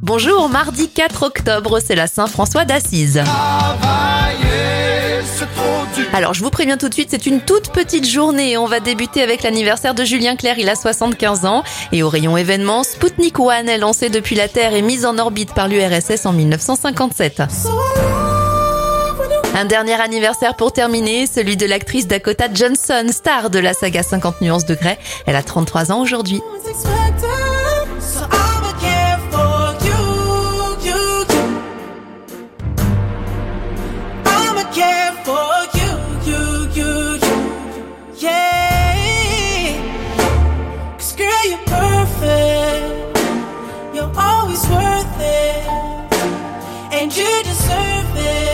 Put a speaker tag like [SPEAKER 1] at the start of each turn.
[SPEAKER 1] Bonjour, mardi 4 octobre, c'est la Saint-François d'Assise. Alors je vous préviens tout de suite, c'est une toute petite journée. On va débuter avec l'anniversaire de Julien Clerc, il a 75 ans. Et au rayon événements, Sputnik One est lancé depuis la Terre et mise en orbite par l'URSS en 1957. Un dernier anniversaire pour terminer, celui de l'actrice Dakota Johnson, star de la saga 50 nuances de Grey. Elle a 33 ans aujourd'hui.
[SPEAKER 2] you're perfect. You're always worth it. And you deserve it.